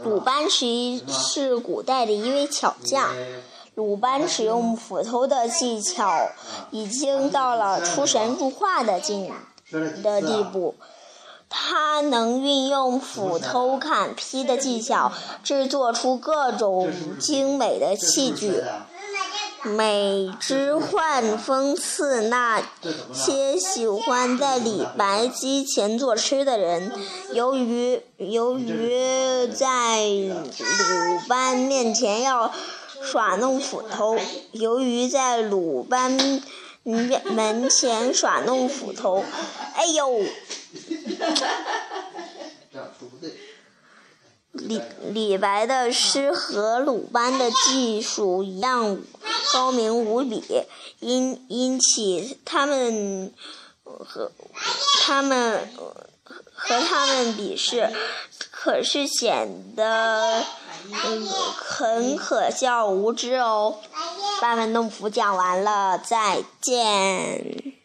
鲁班是一是古代的一位巧匠。鲁班使用斧头的技巧已经到了出神入化的境的地步。他能运用斧头砍劈的技巧，制作出各种精美的器具。每只换讽刺那些喜欢在李白机前作诗的人。由于由于在鲁班面前要耍弄斧头，由于在鲁班门前耍弄斧头，哎呦！李李白的诗和鲁班的技术一样高明无比，因因起他们和他们和他们比试，可是显得很可笑无知哦。班门弄斧讲完了，再见。